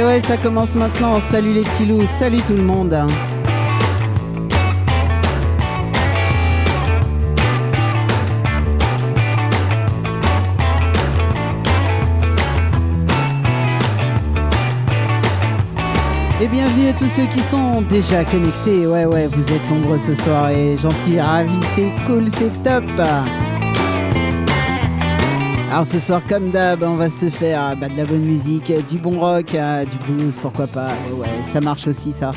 Et ouais, ça commence maintenant. Salut les petits loups, salut tout le monde. Et bienvenue à tous ceux qui sont déjà connectés. Ouais, ouais, vous êtes nombreux ce soir et j'en suis ravi. C'est cool, c'est top. Alors ce soir, comme d'hab, on va se faire bah, de la bonne musique, du bon rock, euh, du blues, pourquoi pas. Ouais, ça marche aussi ça.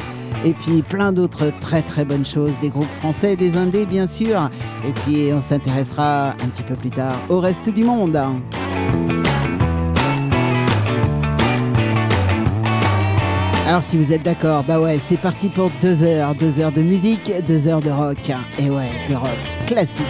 Et puis plein d'autres très très bonnes choses, des groupes français, des indés bien sûr. Et puis on s'intéressera un petit peu plus tard au reste du monde. Alors si vous êtes d'accord, bah ouais, c'est parti pour deux heures, deux heures de musique, deux heures de rock. Et ouais, de rock classique.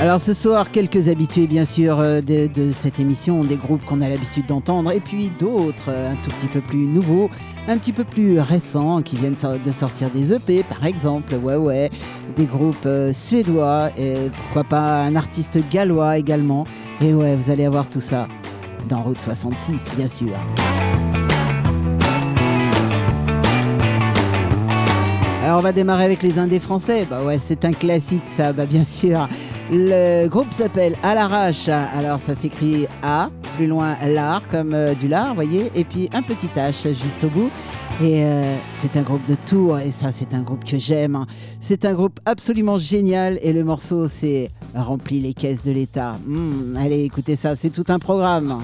Alors ce soir, quelques habitués bien sûr euh, de, cette émission, des groupes qu'on a l'habitude d'entendre, et puis d'autres euh, un tout petit peu plus nouveaux, un petit peu plus récents, qui viennent de sortir des EP par exemple, ouais ouais, des groupes euh, suédois, et pourquoi pas un artiste gallois également, et ouais, vous allez avoir tout ça dans Route 66 bien sûr. Alors on va démarrer avec les indés français. Bah ouais, c'est un classique ça, bah bien sûr. Le groupe s'appelle À l'arrache. Alors ça s'écrit A, plus loin l'art comme euh, du lard, voyez, et puis un petit H juste au bout. Et euh, c'est un groupe de Tours et ça c'est un groupe que j'aime. C'est un groupe absolument génial et le morceau c'est Remplis les caisses de l'État. Hmm, allez écoutez ça, c'est tout un programme.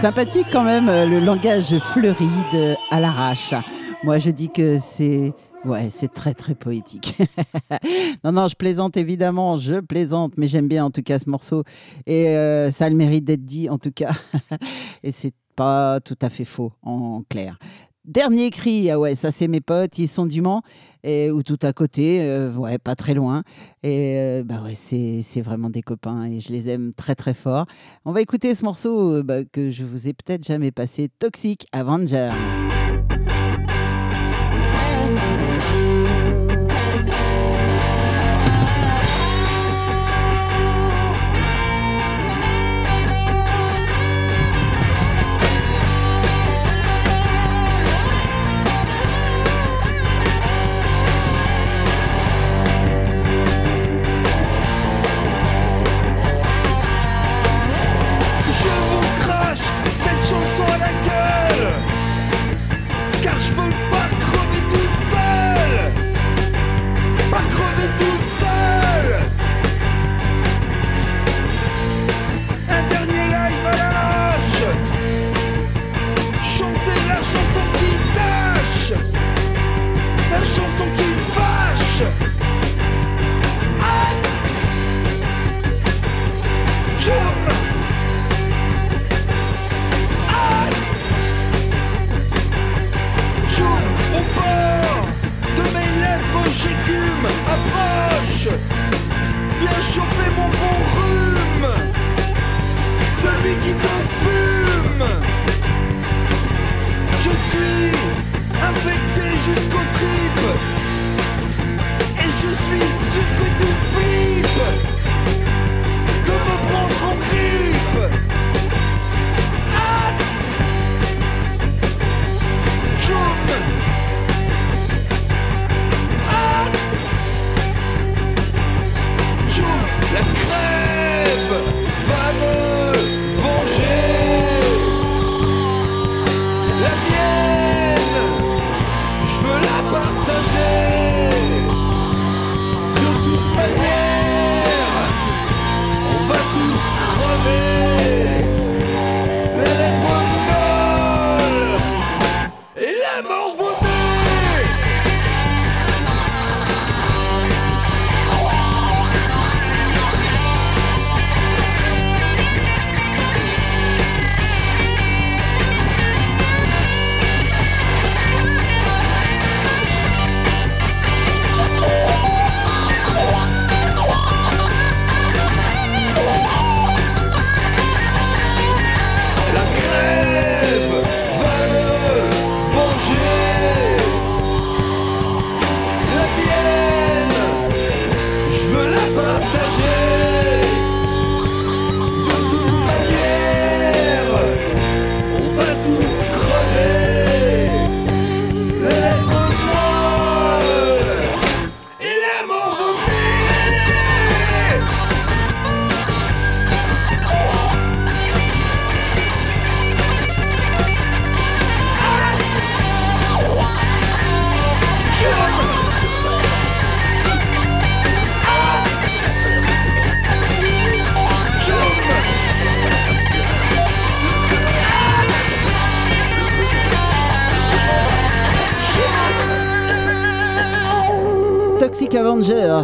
Sympathique quand même euh, le langage fleuri de à l'arrache. Moi je dis que c'est Ouais, c'est très très poétique. non, non, je plaisante évidemment, je plaisante, mais j'aime bien en tout cas ce morceau. Et euh, ça a le mérite d'être dit en tout cas. Et c'est pas tout à fait faux en clair. Dernier cri, ah ouais, ça c'est mes potes, ils sont du Mans, ou tout à côté, euh, ouais, pas très loin. Et euh, bah ouais, c'est vraiment des copains et je les aime très très fort. On va écouter ce morceau bah, que je vous ai peut-être jamais passé, Toxic Avenger. Jouve au bord de mes lèvres j'um approche. Viens choper mon bon rhume. Celui qui t'en fume Je suis infecté jusqu'aux tripes Et je suis souffré d'une flippe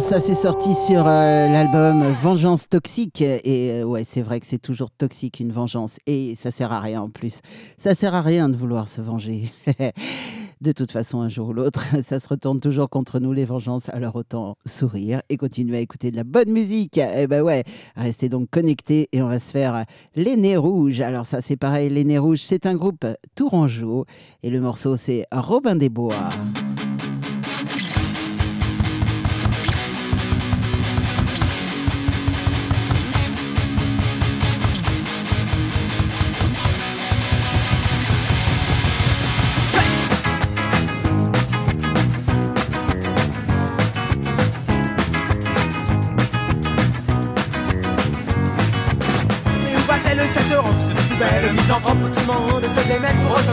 ça c'est sorti sur euh, l'album Vengeance Toxique. Et euh, ouais, c'est vrai que c'est toujours toxique une vengeance. Et ça sert à rien en plus. Ça sert à rien de vouloir se venger. de toute façon, un jour ou l'autre, ça se retourne toujours contre nous, les vengeances. Alors autant sourire et continuer à écouter de la bonne musique. Et eh ben ouais, restez donc connectés et on va se faire Les Nez Rouges. Alors ça c'est pareil, Les Nez Rouges, c'est un groupe tourangeau. Et le morceau c'est Robin des Bois.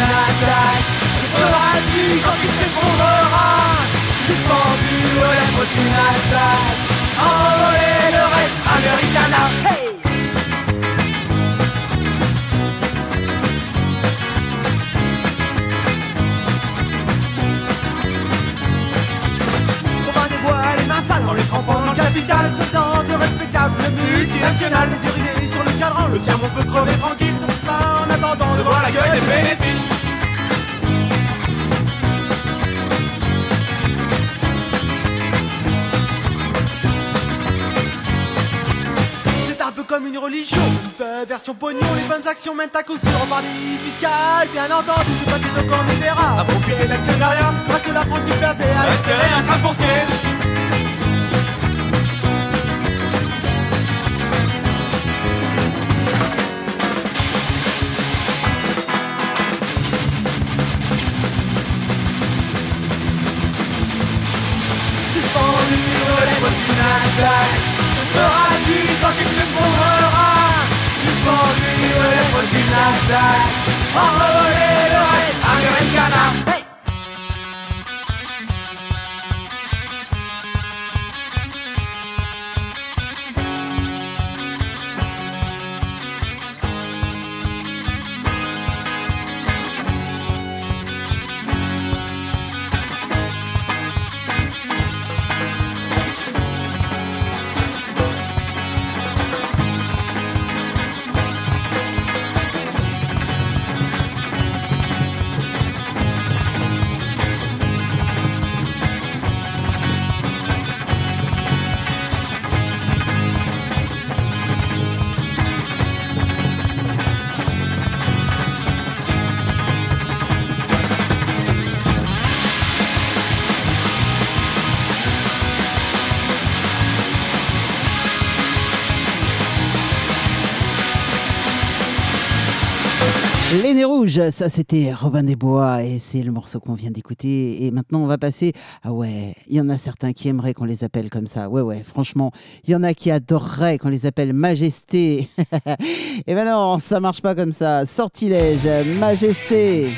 Nasdaq Que feras-tu quand il s'effondrera Suspendu aux lèvres du Nasdaq Envoler le rêve Americana Hey bois, les trempant dans le capital Faisant de respectable multinational Les yeux rivés sur le cadran, le tien peut crever tranquille sur ça En attendant de voir la gueule des bénéfices comme une religion, une peu version pognon, les bonnes actions mènent à coup sûr au paradis fiscal. Bien entendu, c'est pas ce qu'on y verra. À procurer l'actionnariat, reste la France du placé à espérer un train boursier. Suspendu aux lèvres du flashback. All over the light, ça c'était Robin des Bois et c'est le morceau qu'on vient d'écouter. Et maintenant on va passer. Ah ouais, il y en a certains qui aimeraient qu'on les appelle comme ça. Ouais, ouais, franchement, il y en a qui adoreraient qu'on les appelle Majesté. et ben non, ça marche pas comme ça. Sortilège, Majesté.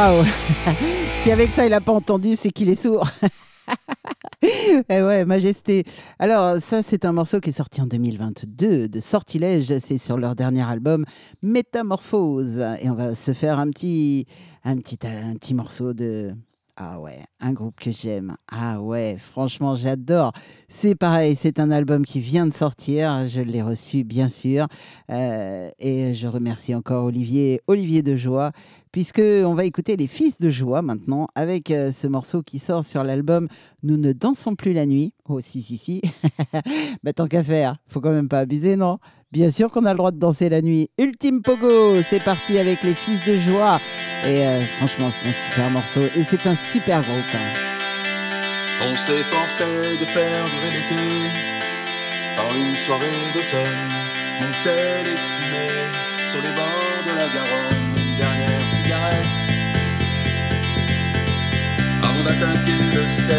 Si avec ça il n'a pas entendu, c'est qu'il est sourd. eh ouais, majesté. Alors, ça, c'est un morceau qui est sorti en 2022 de Sortilège. C'est sur leur dernier album, Métamorphose. Et on va se faire un petit, un petit, un petit morceau de. Ah ouais, un groupe que j'aime. Ah ouais, franchement, j'adore. C'est pareil, c'est un album qui vient de sortir. Je l'ai reçu, bien sûr. Euh, et je remercie encore Olivier, Olivier de Joie, puisque on va écouter les Fils de Joie maintenant avec euh, ce morceau qui sort sur l'album Nous ne dansons plus la nuit. Oh si si si. bah tant qu'à faire, faut quand même pas abuser, non? Bien sûr qu'on a le droit de danser la nuit. Ultime Pogo, c'est parti avec les Fils de Joie. Et euh, franchement, c'est un super morceau et c'est un super groupe. hein. On s'efforçait de faire durer l'été Par une soirée d'automne les bords Avant d'attaquer le 7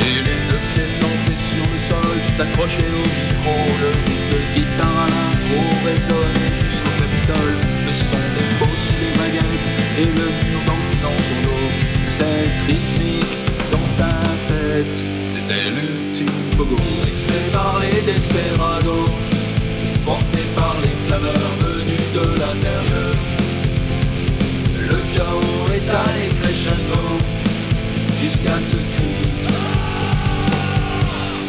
Et les deux pieds plantés sur le sol Tout accroché au micro. Le riff de guitare à l'intro Résonne jusqu'au Capitole. Le son des mots sous les baguettes Et le mur dans dans ton dos. Cette rythmique dans ta tête. C'était l'ultime pogo. Rythmé par les desperados. Porté par les clameurs venus de l'intérieur Chaos est allé crescendo Jusqu'à ce cri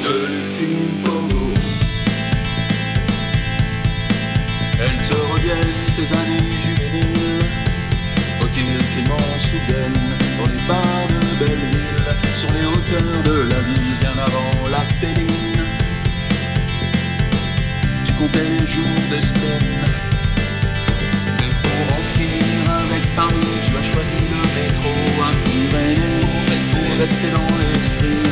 de l'ultime Elles te reviennent tes années juvéniles Faut-il qu'ils m'en souviennent Dans les bars de Belleville Sur les hauteurs de la ville Bien avant la féline Tu comptais les jours de spleen Mais pour en finir Paris Tu as choisi le métro à Pyrénées Pour rester, dans l'esprit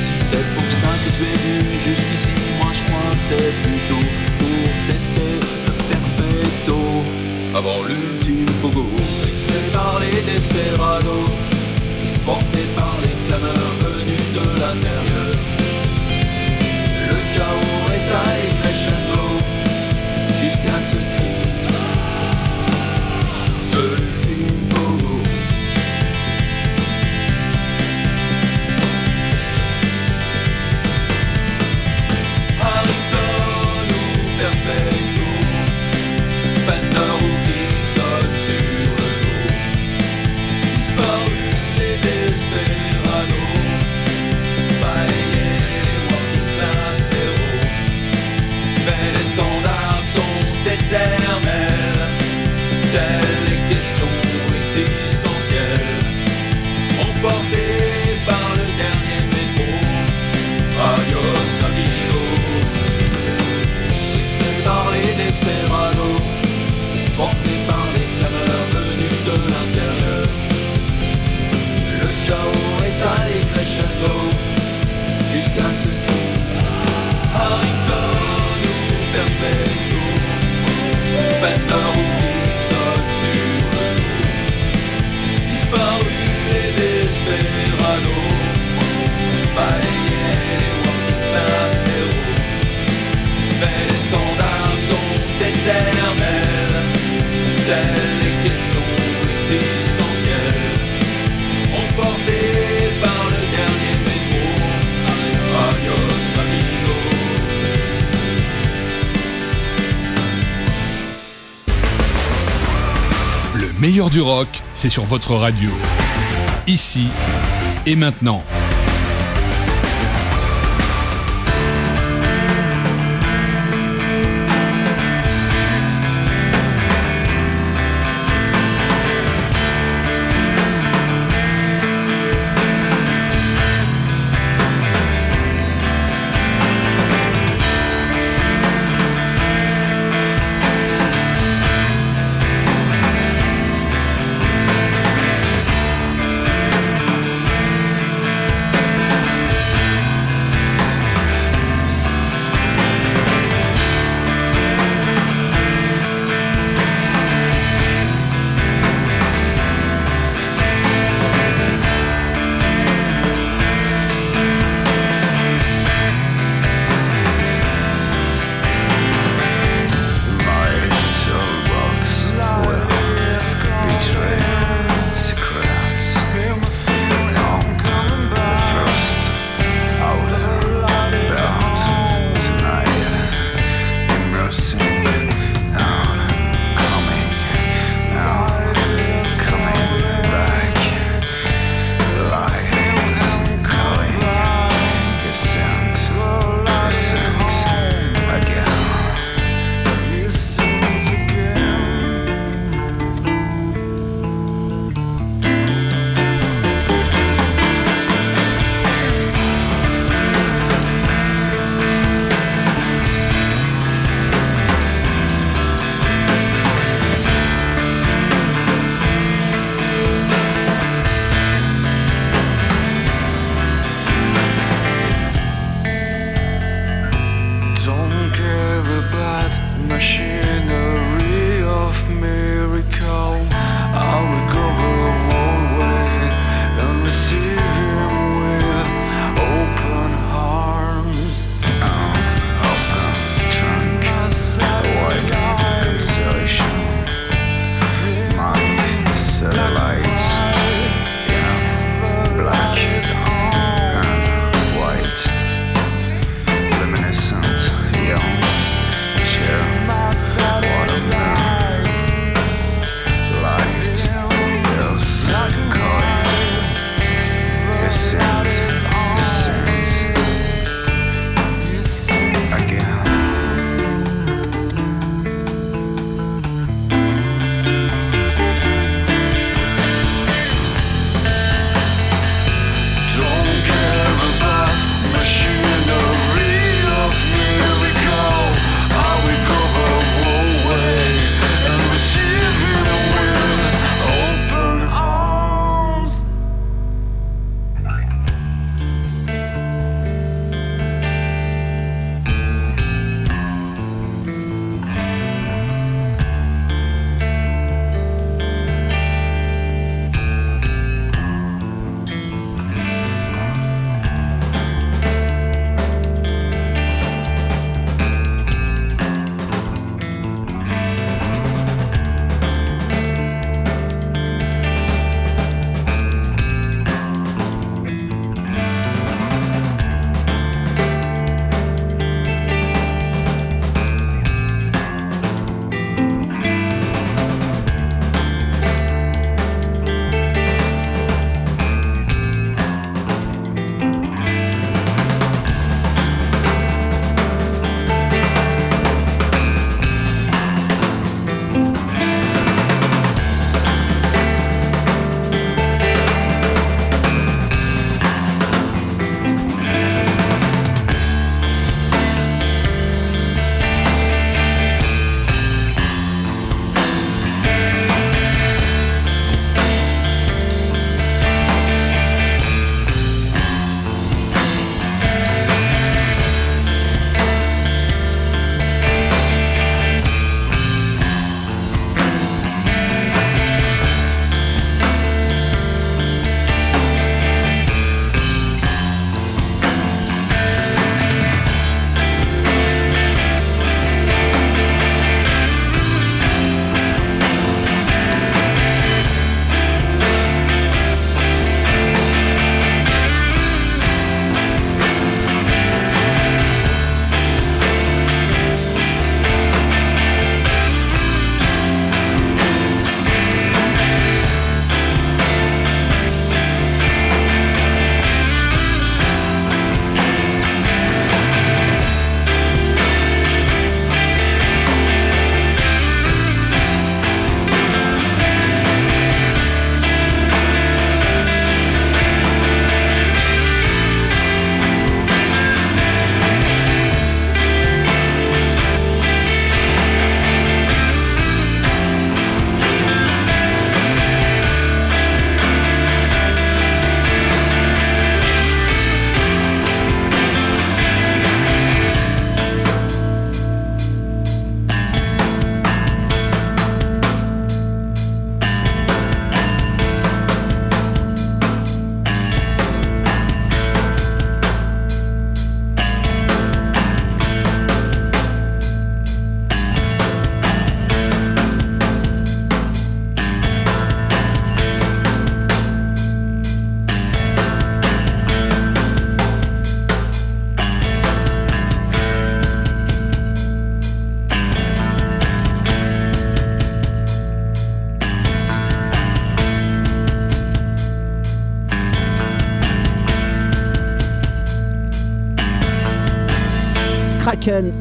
si c'est pour ça que tu es venu jusqu'ici, moi je crois que c'est plutôt pour tester le perfecto. Avant l'ultime pogo, rythmé par les desperados, porté par les clameurs venus de l'intérieur. Le les desperados Porté par les clameurs venus de l'intérieur. Le chaos est allé crescendo Jusqu'à ce questions existentielles Emportées par le dernier métro Adios amigo Le meilleur du rock, c'est sur votre radio. Ici et maintenant.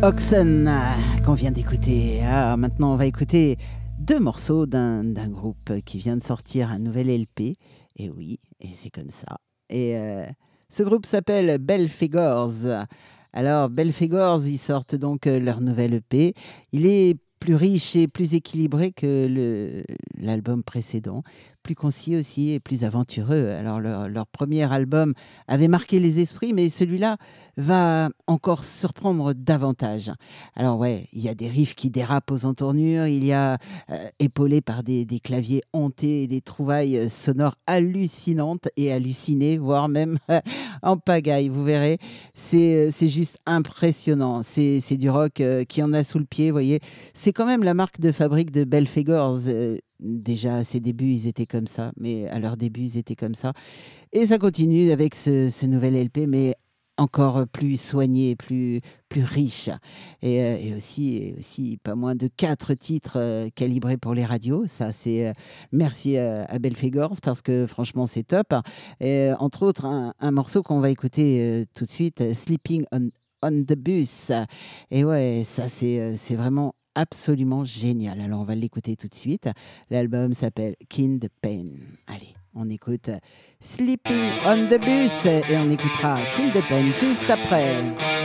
Oxen euh, qu'on vient d'écouter. Ah, maintenant, on va écouter deux morceaux d'un groupe qui vient de sortir un nouvel LP. Et oui, et c'est comme ça. Et euh, ce groupe s'appelle Belfigors. Alors, Belfigors, ils sortent donc euh, leur nouvel EP. Il est plus riche et plus équilibré que l'album précédent, plus concis aussi et plus aventureux. Alors leur, premier album avait marqué les esprits, mais celui-là va encore surprendre davantage. Alors ouais, il y a des riffs qui dérapent aux entournures, il y a euh, épaulé par des, des claviers hantés et des trouvailles euh, sonores hallucinantes et hallucinées, voire même en pagaille, vous verrez. C'est euh, juste impressionnant. C'est c'est du rock euh, qui en a sous le pied, vous voyez. C'est quand même la marque de fabrique de Belfegors. Déjà, à ses débuts, ils étaient comme ça, mais à leur début, ils étaient comme ça. Et ça continue avec ce, nouvel LP, mais encore plus soigné, plus, plus riche. Et, euh, aussi, aussi pas moins de quatre titres euh, calibrés pour les radios. Ça, c'est euh, merci à, Belfegors parce que franchement, c'est top. Et, entre autres, un, morceau qu'on va écouter tout de suite, Sleeping on, on the Bus. Et ouais, ça, c'est vraiment absolument génial. Alors, on va l'écouter tout de suite. L'album s'appelle Kind Pain. Allez, on écoute Sleeping on the Bus et on écoutera Kind Pain juste après.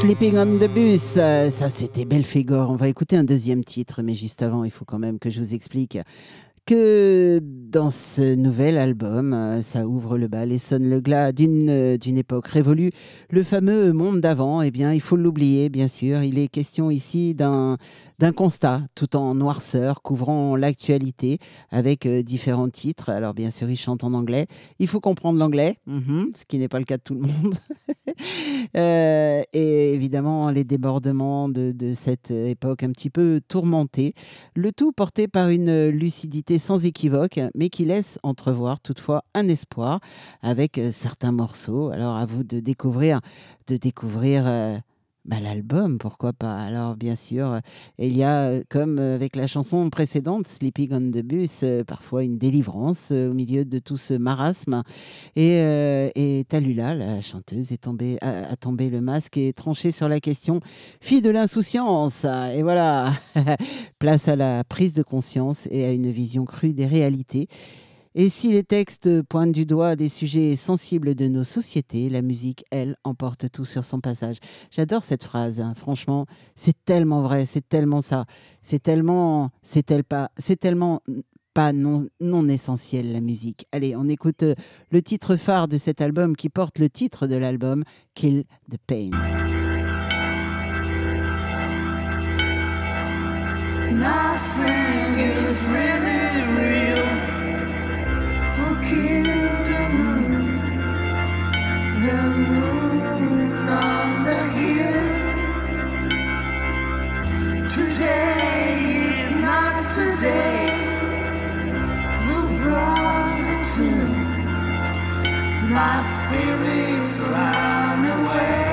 Sleeping on the Bus. Euh, Ça, c'était Belphégor. On va écouter un deuxième titre, mais juste avant, il faut quand même que je vous explique que dans ce nouvel album, euh, ça ouvre le bal et sonne le glas d'une euh, d'une époque révolue. Le fameux monde d'avant, eh bien, il faut l'oublier, bien sûr. Il est question ici d'un d'un constat tout en noirceur couvrant l'actualité avec euh, différents titres. Alors bien sûr, il chante en anglais. Il faut comprendre l'anglais, mhm, ce qui n'est pas le cas de tout le monde. Et évidemment, les débordements de, de cette époque un petit peu tourmentée. Le tout porté par une lucidité sans équivoque, mais qui laisse entrevoir toutefois un espoir avec euh, certains morceaux. Alors à vous de découvrir, de découvrir euh, bah, l'album, pourquoi pas? Alors bien sûr, euh, il y a, euh, comme euh, avec la chanson précédente, Sleeping on the Bus, parfois une délivrance au milieu de tout ce marasme. Et, et Talula, la chanteuse, est tombée, a, tombé le masque et tranché sur la question fille de l'insouciance. Et voilà, place à la prise de conscience et à une vision crue des réalités. Et si les textes pointent du doigt des sujets sensibles de nos sociétés, la musique, elle, emporte tout sur son passage. J'adore cette phrase, hein. franchement, c'est tellement vrai, c'est tellement ça, c'est tellement, c'est pas, tellement pas non, non essentiel la musique. Allez, on écoute euh, le titre phare de cet album qui porte le titre de l'album, Kill the Pain. Nothing is really real. My spirits run away.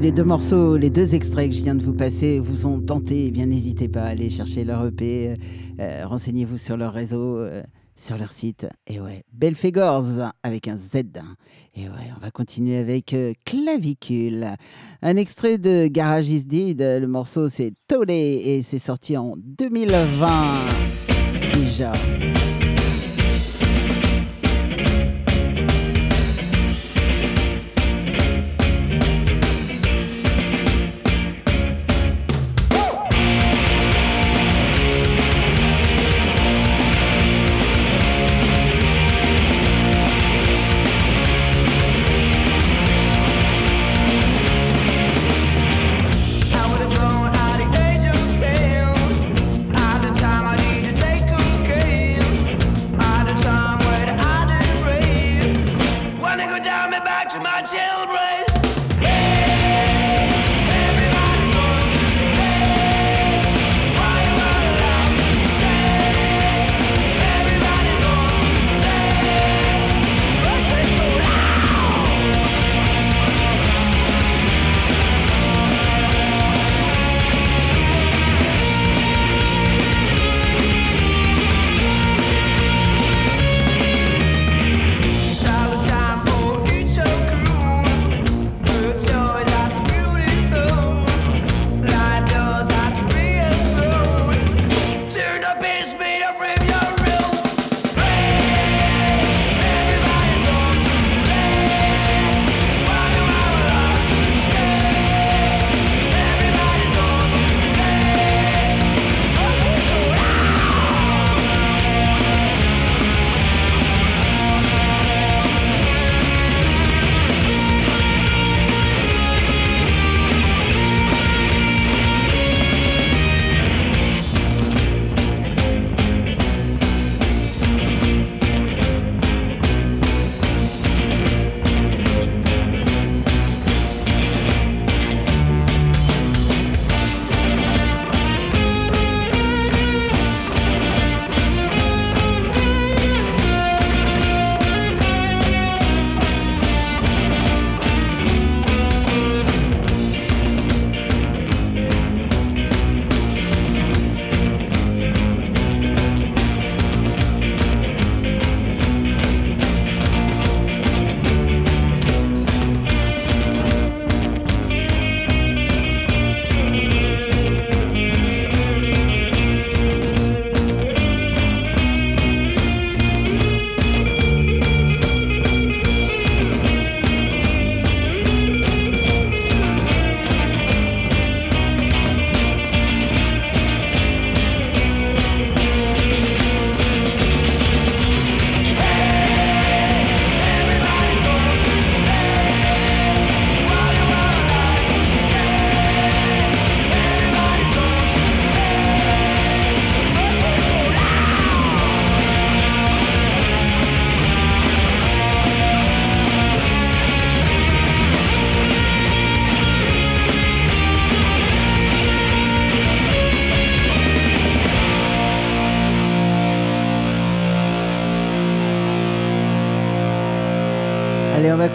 Les deux morceaux, les deux extraits que je viens de vous passer vous ont tenté, eh bien n'hésitez pas à aller chercher leur EP, euh, euh, renseignez-vous sur leur réseau, euh, sur leur site. Et ouais, Belfegors avec un Z. Et ouais, on va continuer avec Clavicule. Un extrait de Garage is Dead. Le morceau c'est Tollé et c'est sorti en 2020 déjà.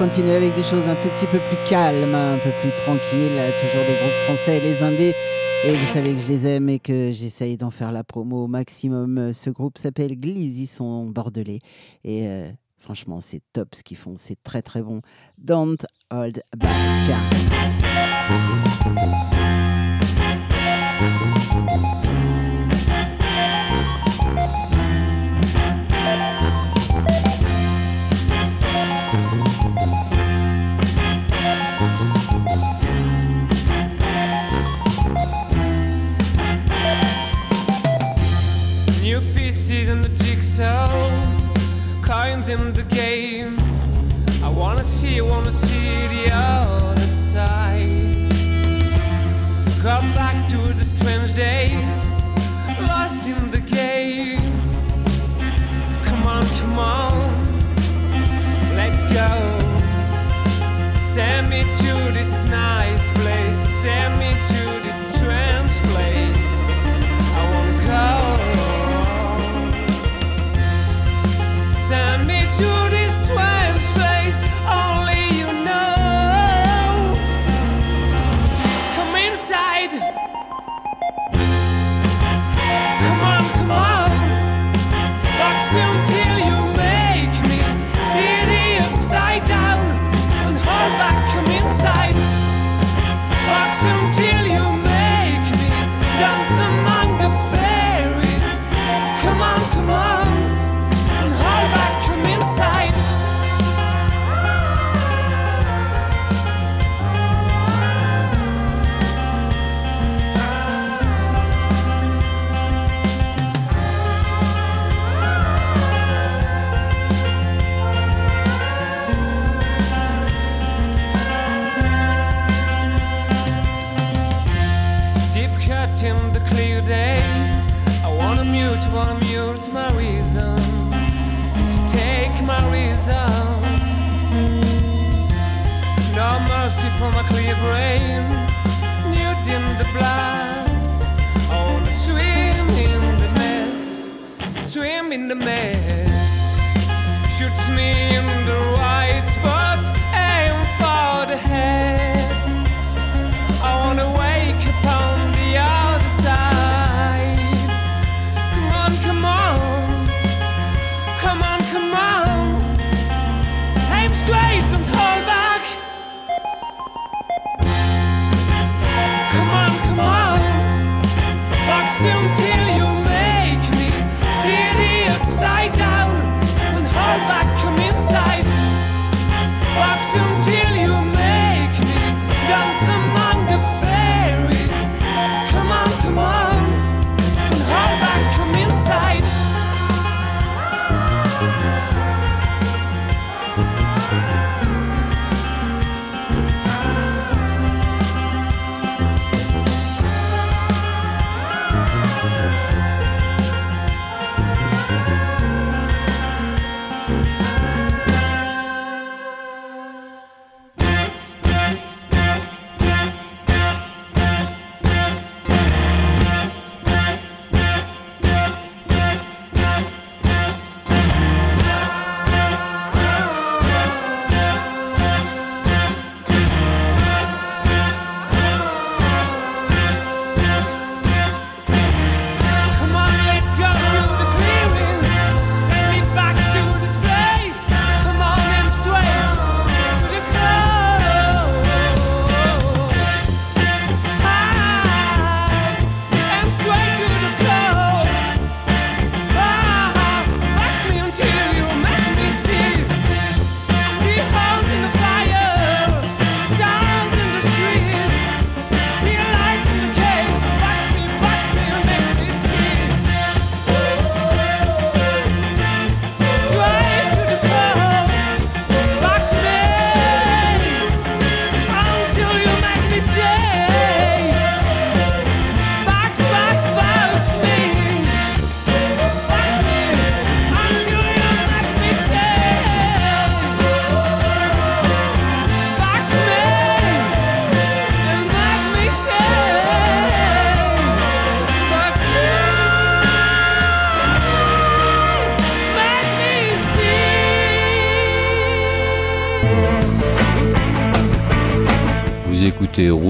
Continuer avec des choses un tout petit peu plus calmes, un peu plus tranquilles. Toujours des groupes français, les indés. Et vous savez que je les aime et que j'essaye d'en faire la promo au maximum. Ce groupe s'appelle Gliz, ils sont bordelais. Et euh, franchement, c'est top ce qu'ils font, c'est très très bon. Don't hold back. Jigsaw, coins in the game. I wanna see, wanna see the other side. Come back to the strange days, lost in the game. Come on, come on, let's go. Send me to this nice place, send me to this strange place. brain, nude in the blast. Oh, Wanna swim in the mess, swim in the mess. Shoots me in the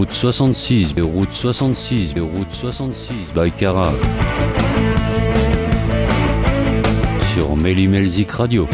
route 66, route 66, route 66, Baïkara. Sur Mélimelzik Radio.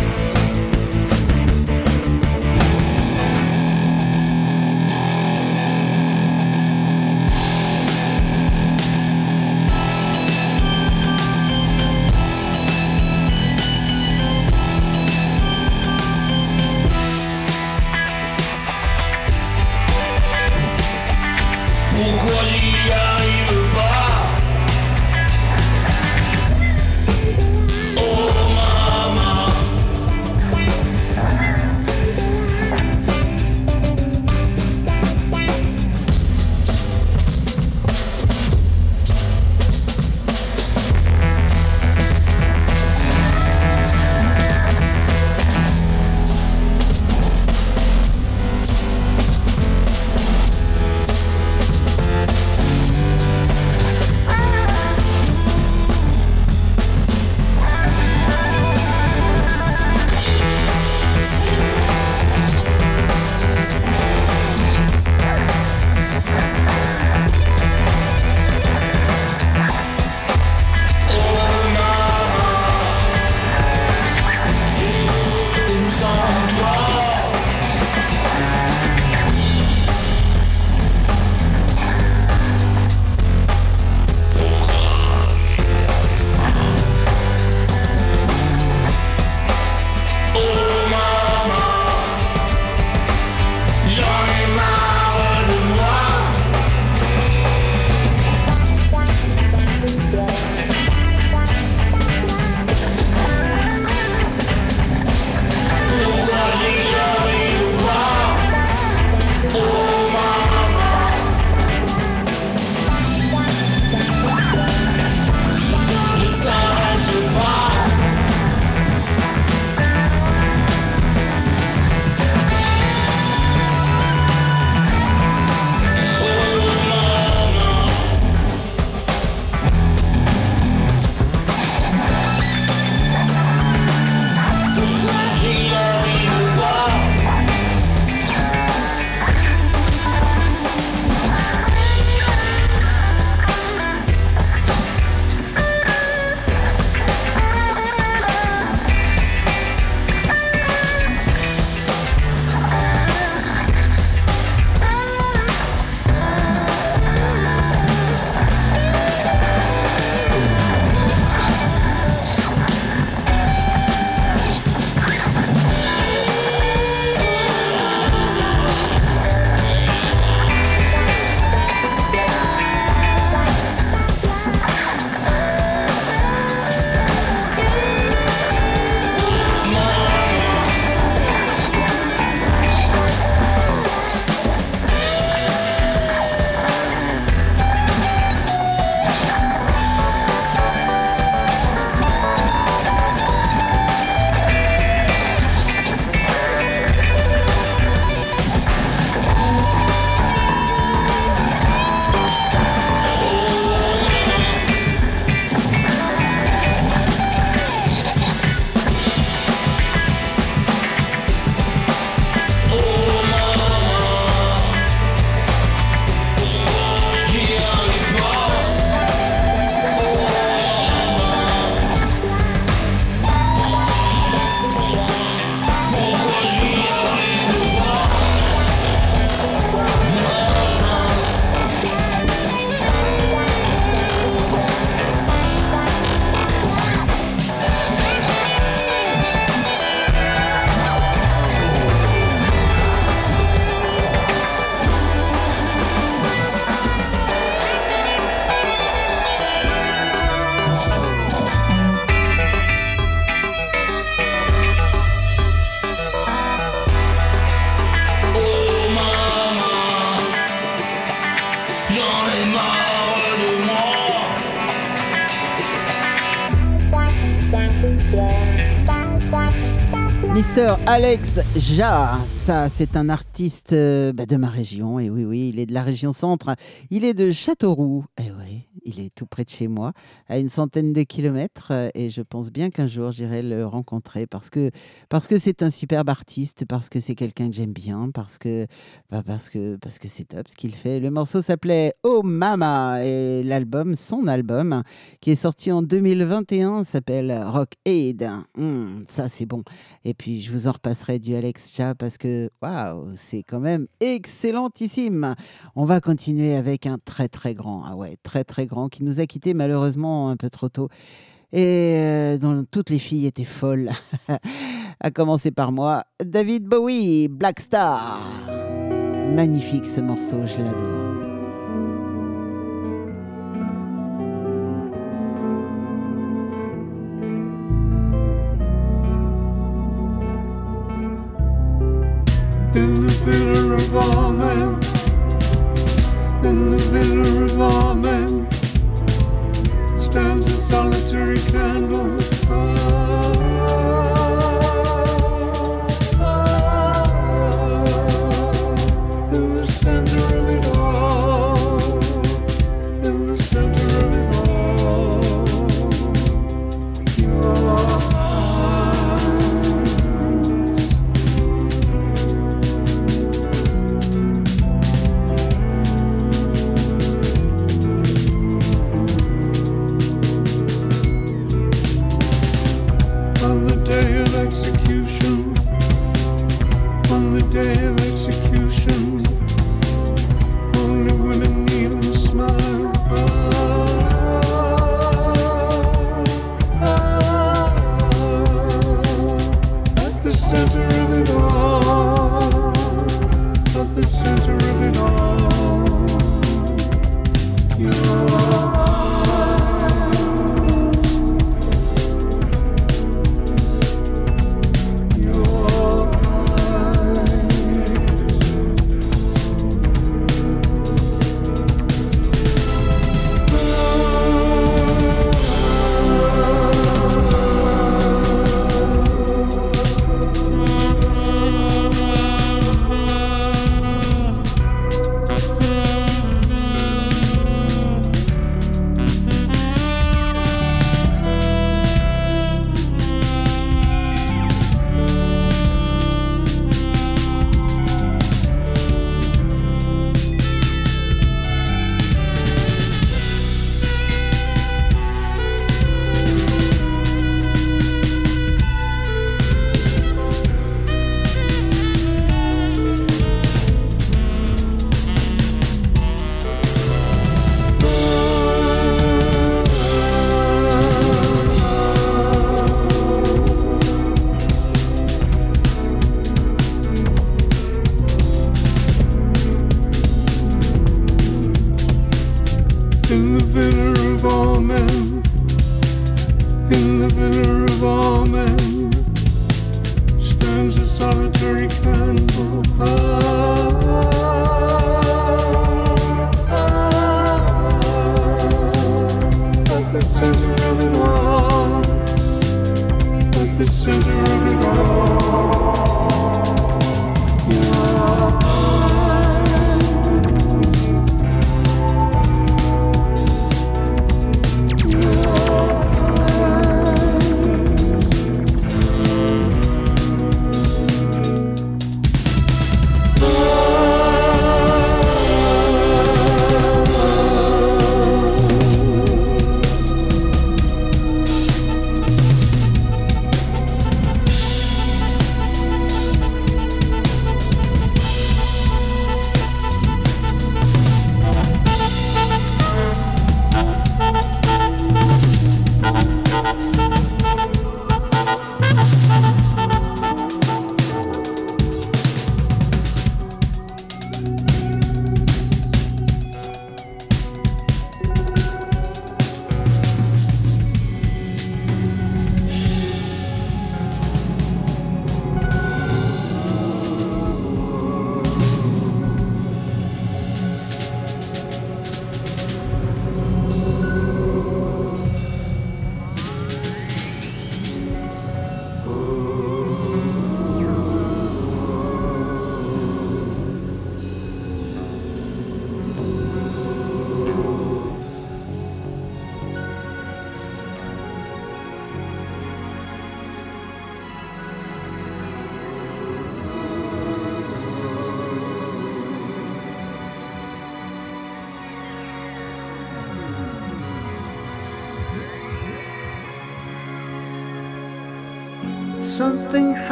Mister Alex Ja, ça c'est un artiste euh, bah, de ma région, et oui oui, il est de la région centre, il est de Châteauroux, oui, il est tout près de chez moi, à une centaine de kilomètres, euh, et je pense bien qu'un jour j'irai le rencontrer parce que parce que c'est un superbe artiste, parce que c'est quelqu'un que j'aime bien, parce que bah, parce que parce que c'est top ce qu'il fait. Le morceau s'appelait Oh Mama et l'album, son album, qui est sorti en 2021, s'appelle Rock Aid. Hum, ça c'est bon. Et puis je vous en repasserai du Alex Cha parce que waouh, c'est quand même excellentissime. On va continuer avec un très très grand, ah ouais, très très grand qui nous a quittés malheureusement un peu trop tôt et euh, dont toutes les filles étaient folles. à commencer par moi, David Bowie, Black Star. Magnifique ce morceau, je l'adore. A solitary candle.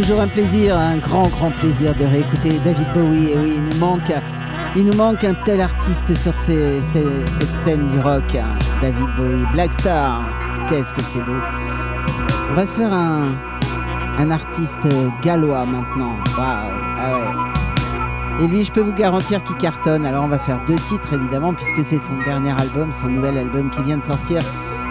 toujours un plaisir, un grand, grand plaisir de réécouter David Bowie. Et oui, il nous manque, il nous manque un tel artiste sur ces, ces, cette scène du rock. Hein. David Bowie, Black Star, qu'est-ce que c'est beau. On va se faire un, un artiste gallois maintenant. Waouh, ah ouais. Et lui, je peux vous garantir qu'il cartonne. Alors, on va faire deux titres évidemment, puisque c'est son dernier album, son nouvel album qui vient de sortir.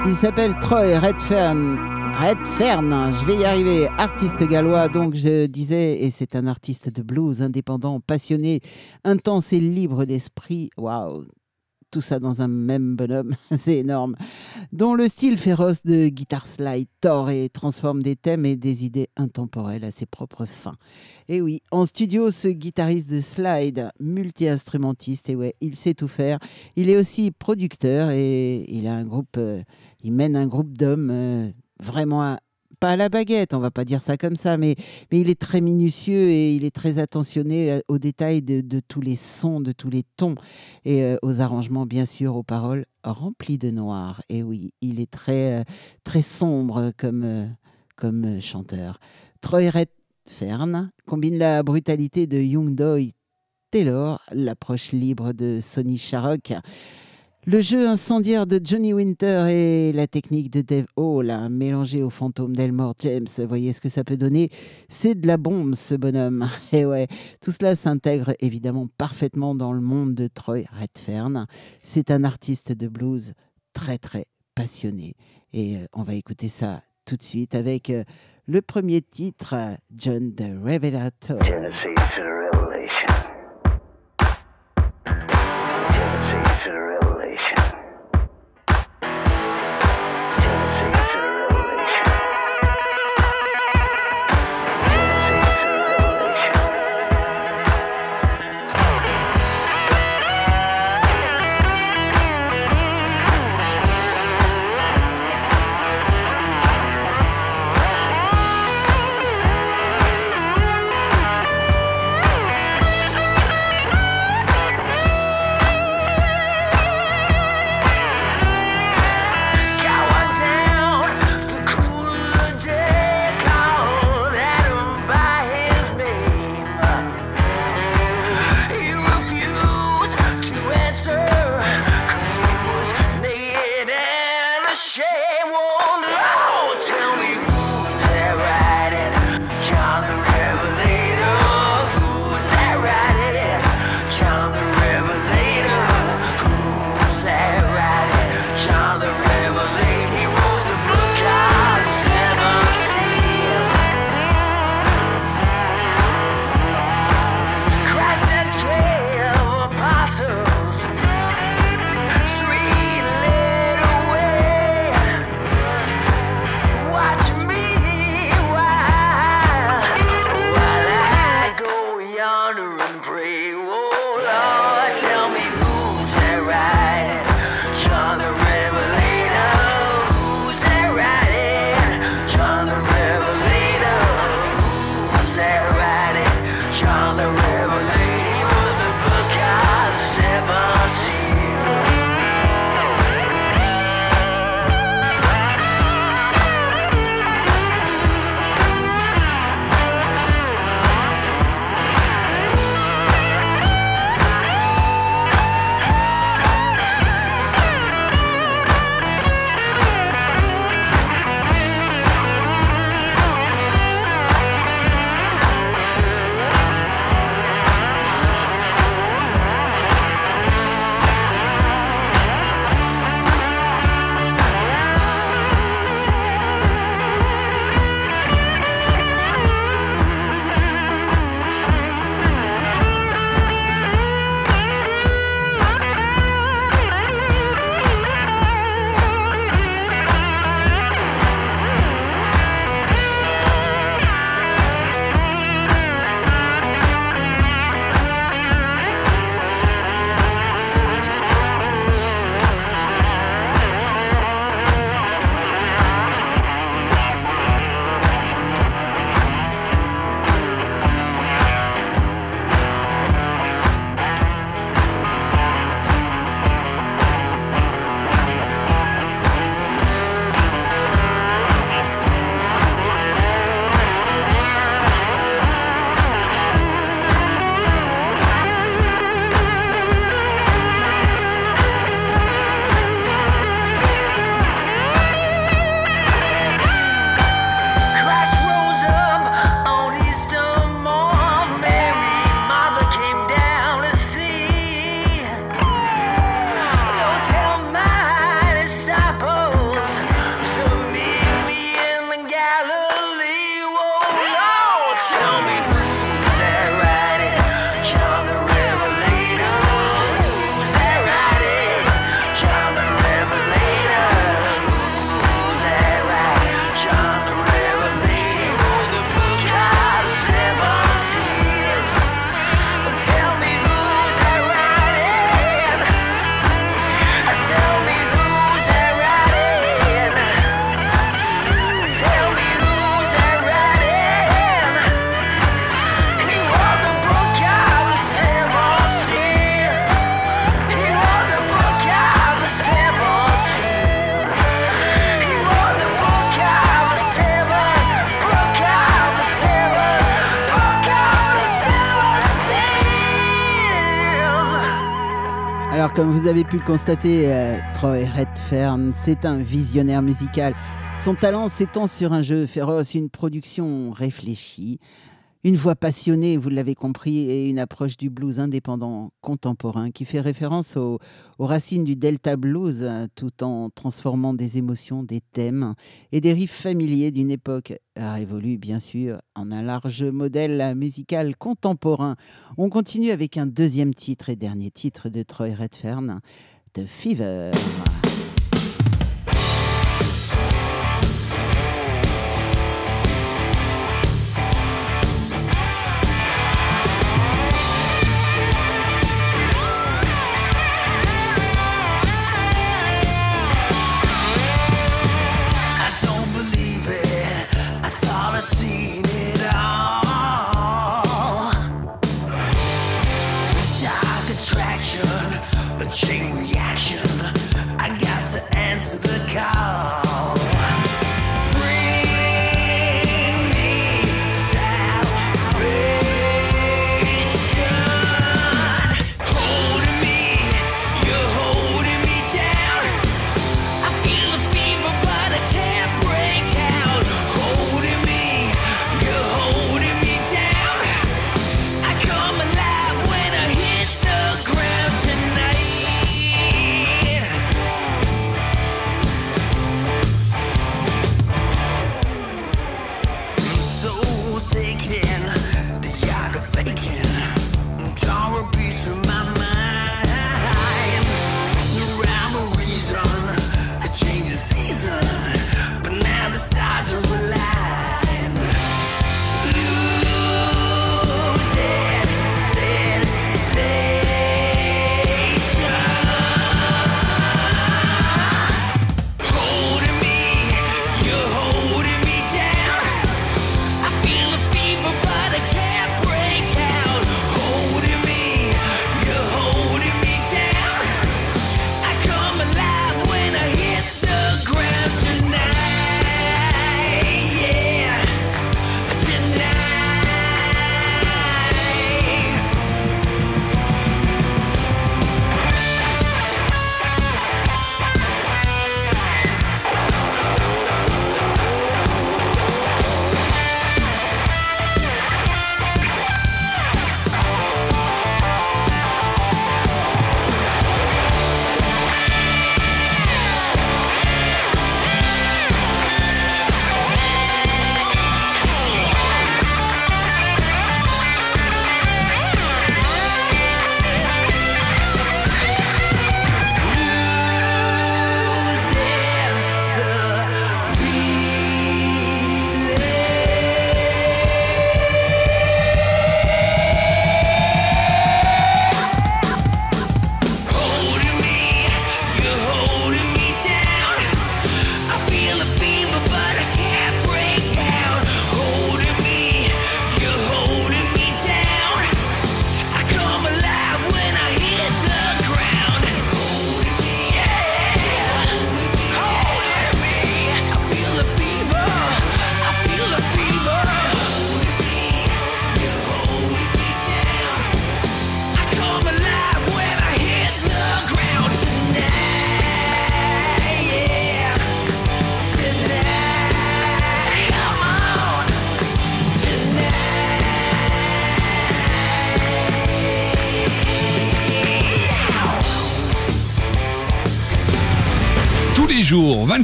Il s'appelle Troy Redfern Redfern, je vais y arriver. Artiste gallois, donc je disais, et c'est un artiste de blues indépendant, passionné, intense et libre d'esprit. Waouh, tout ça dans un même bonhomme, c'est énorme. Dont le style féroce de guitare slide tord et transforme des thèmes et des idées intemporelles à ses propres fins. Et oui, en studio, ce guitariste de slide, multi-instrumentiste, et ouais, il sait tout faire. Il est aussi producteur et il a un groupe, euh, il mène un groupe d'hommes euh, vraiment pas à la baguette, on va pas dire ça comme ça, mais, mais il est très minutieux et il est très attentionné euh, aux détails de, de tous les sons, de tous les tons et euh, aux arrangements, bien sûr, aux paroles remplies de noir. Et oui, il est très, euh, très sombre comme, comme chanteur. Troy Redfern combine la brutalité de Young Doi Taylor, l'approche libre de Sonny Sharrock, le jeu incendiaire de Johnny Winter et la technique de Dave Hall, hein, mélangé au fantôme d'Elmore James, voyez ce que ça peut donner C'est de la bombe, ce bonhomme. Et ouais, tout cela s'intègre évidemment parfaitement dans le monde de Troy Redfern. C'est un artiste de blues très très passionné. Et euh, on va écouter ça tout de suite avec euh, le premier titre, euh, John the Revelator. Vous avez pu le constater, euh, Troy Redfern, c'est un visionnaire musical. Son talent s'étend sur un jeu féroce, une production réfléchie, une voix passionnée, vous l'avez compris, et une approche du blues indépendant contemporain qui fait référence aux, racines du Delta Blues hein, tout en transformant des émotions, des thèmes et des riffs familiers d'une époque euh, révolue, bien sûr, en un large modèle musical contemporain. On continue avec un deuxième titre et dernier titre de Troy Redfern, The Fever.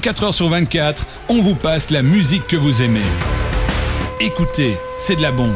24 heures sur 24, on vous passe la musique que vous aimez. Écoutez, c'est de la bombe.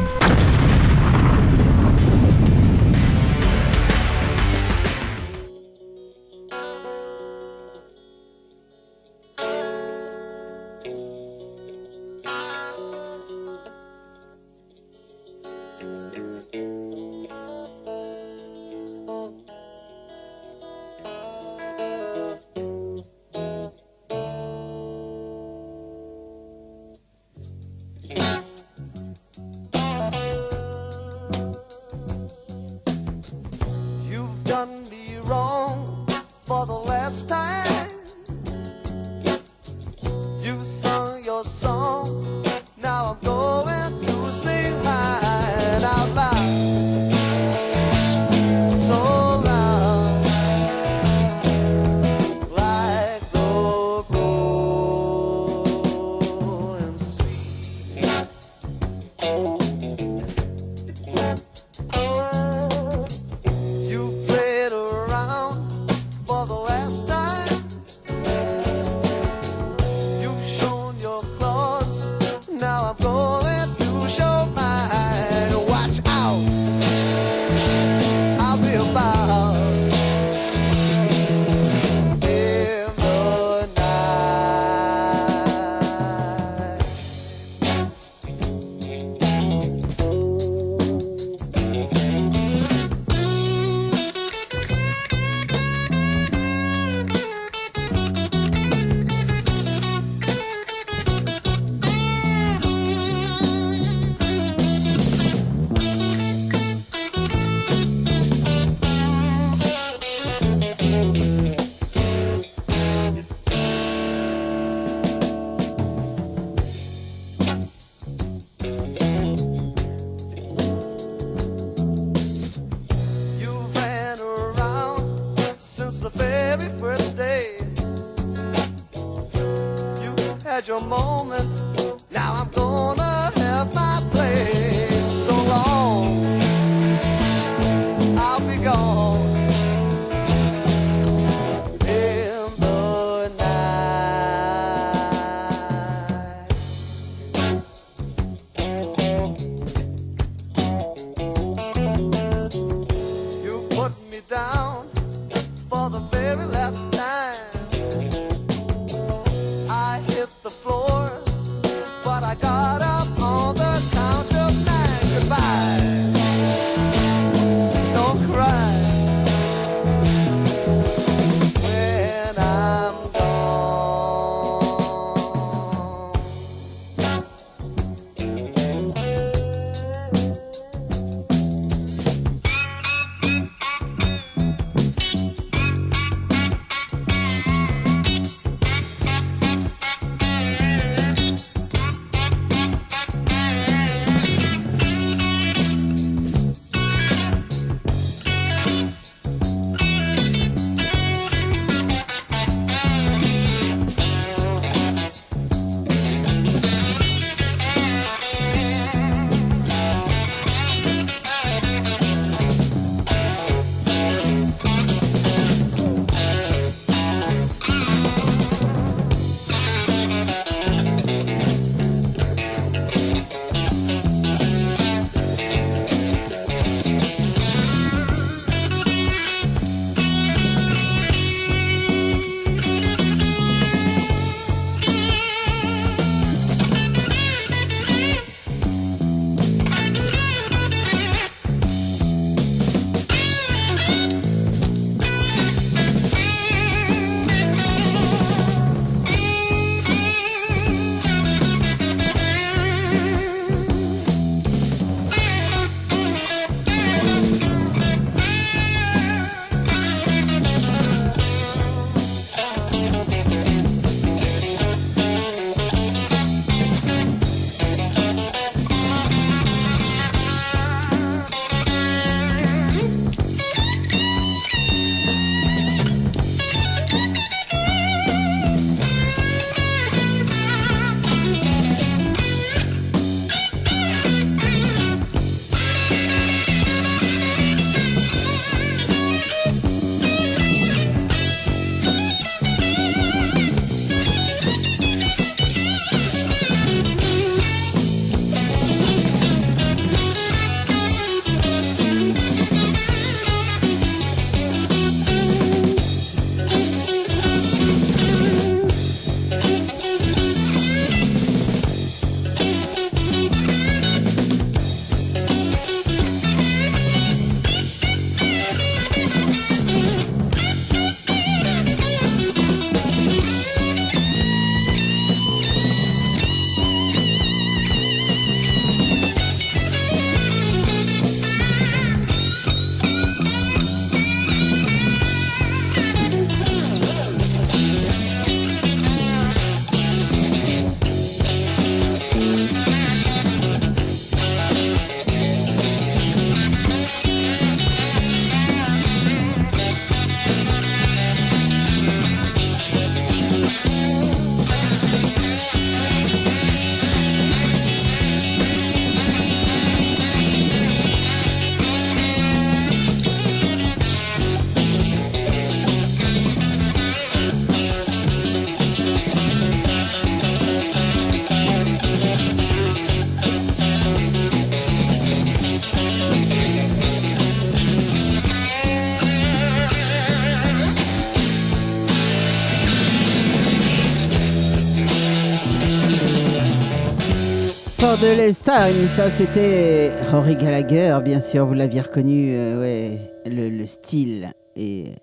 Ça c'était Rory Gallagher, bien sûr, vous l'aviez reconnu, euh, ouais, le, le style est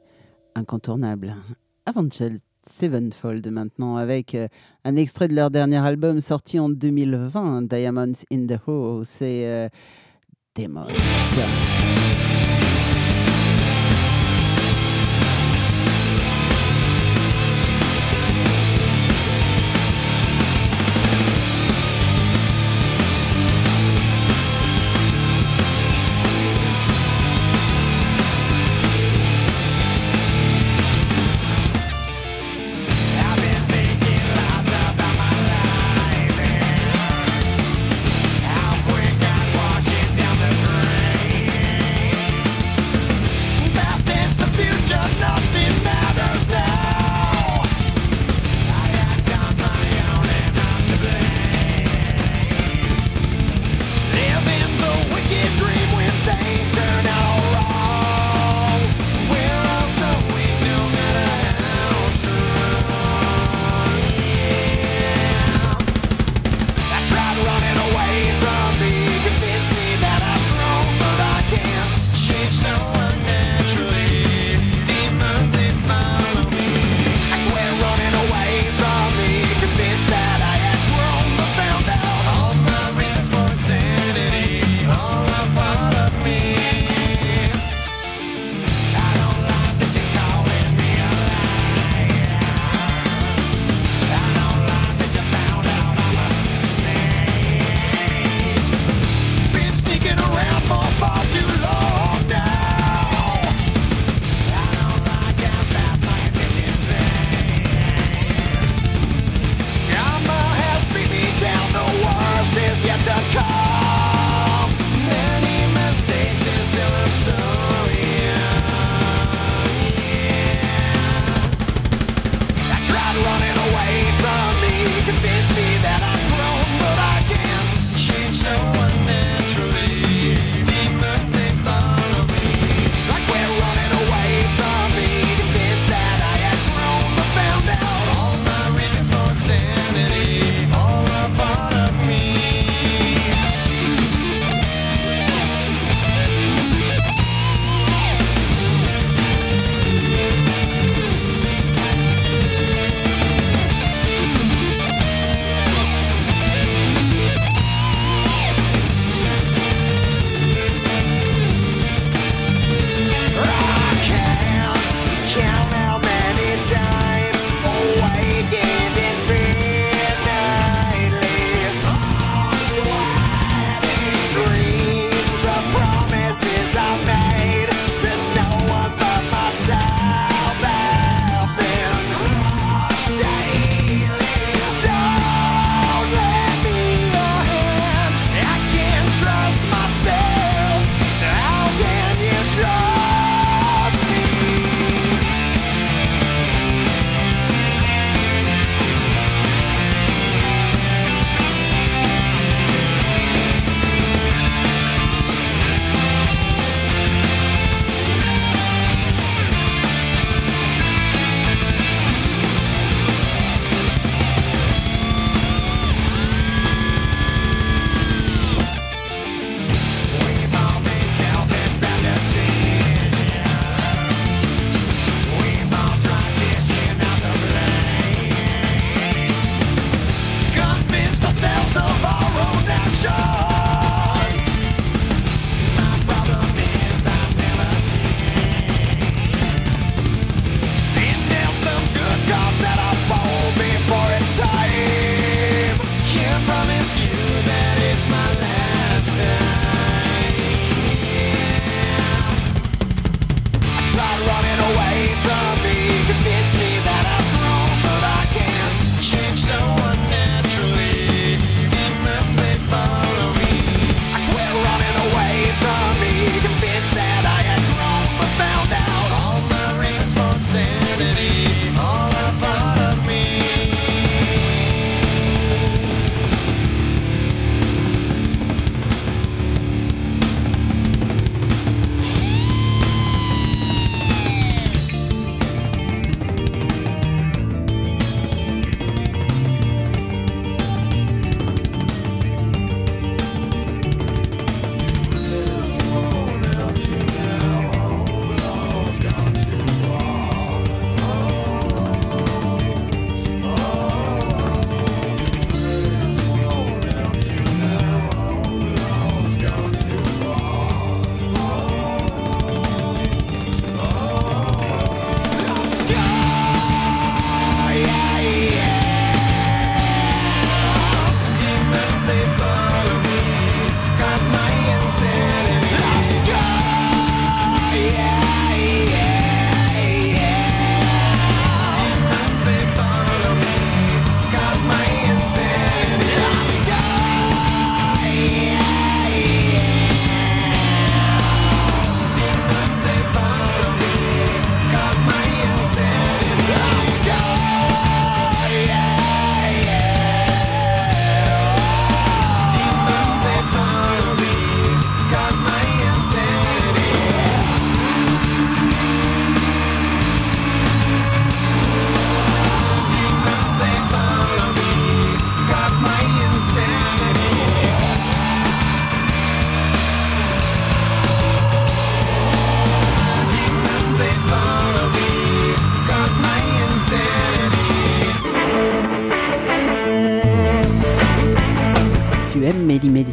incontournable. Avenged Sevenfold maintenant, avec euh, un extrait de leur dernier album sorti en 2020, Diamonds in the Hole, c'est euh, Demons.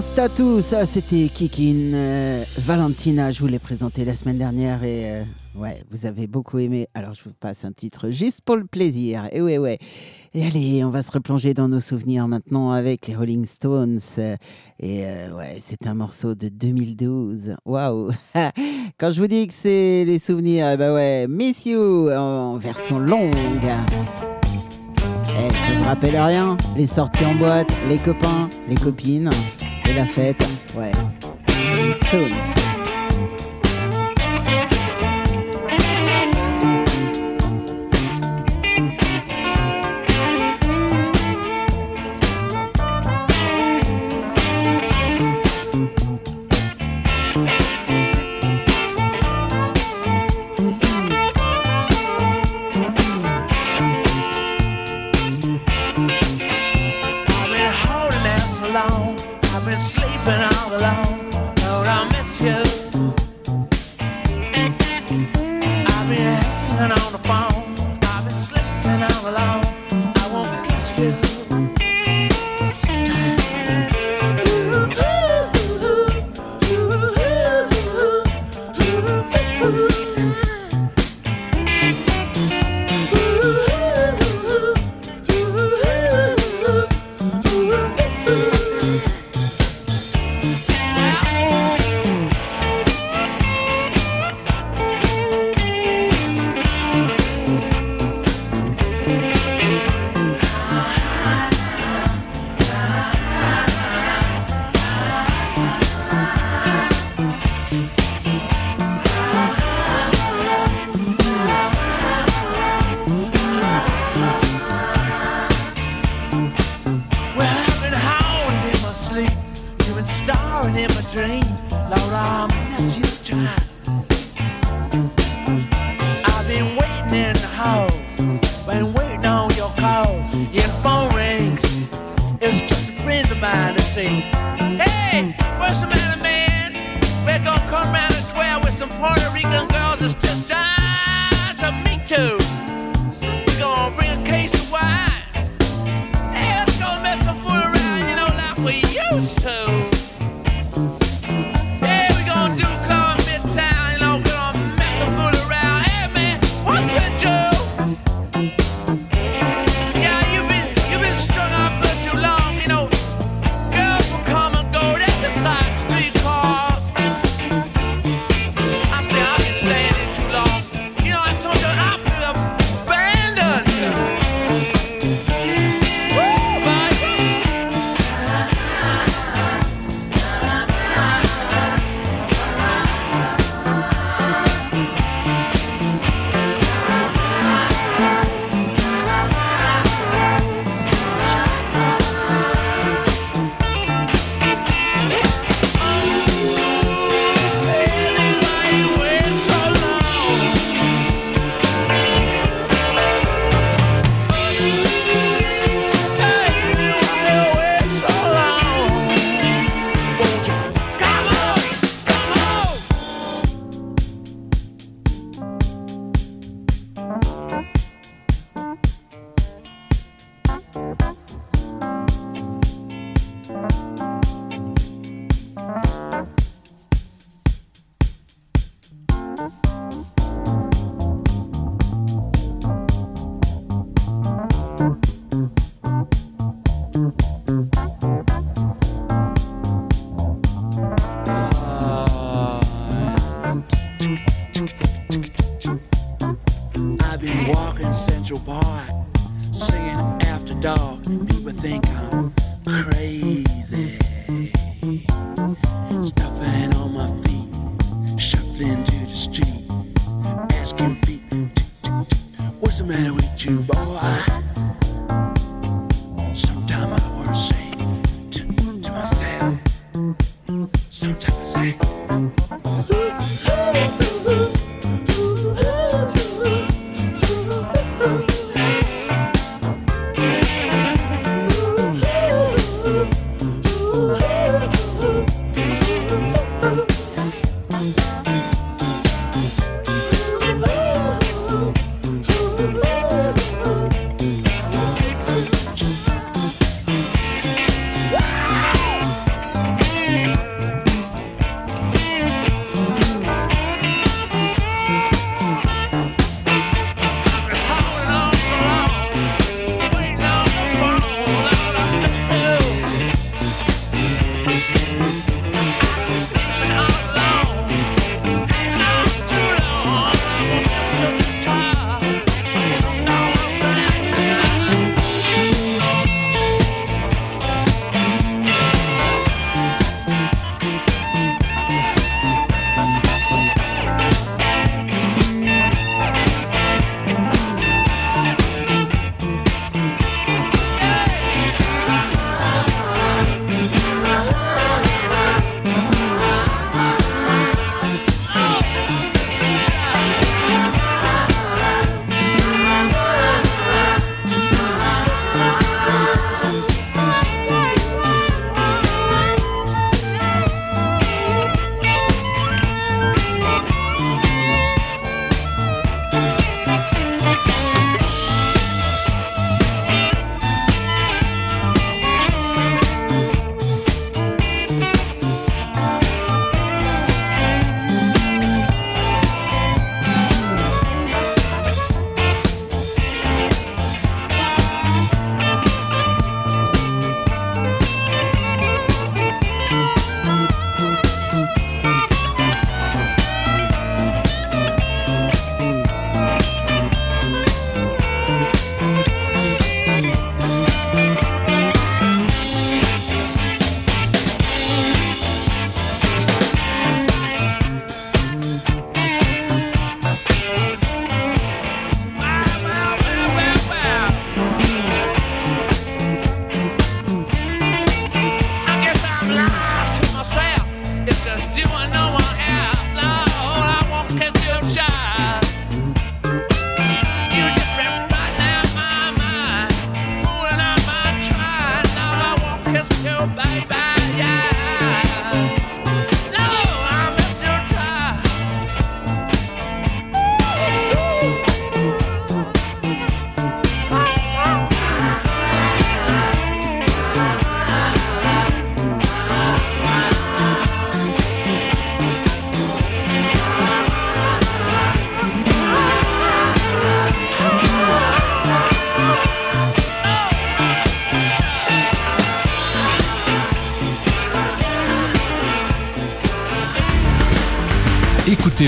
First ça c'était Kikin. Euh, Valentina, je vous l'ai présenté la semaine dernière et euh, ouais, vous avez beaucoup aimé. Alors je vous passe un titre juste pour le plaisir. Et ouais, ouais. Et allez, on va se replonger dans nos souvenirs maintenant avec les Rolling Stones. Et euh, ouais, c'est un morceau de 2012. Waouh! Quand je vous dis que c'est les souvenirs, eh ben ouais, Miss You en version longue. Eh, ça me rappelle rien? Les sorties en boîte, les copains, les copines. e la fête, ouais. Stones.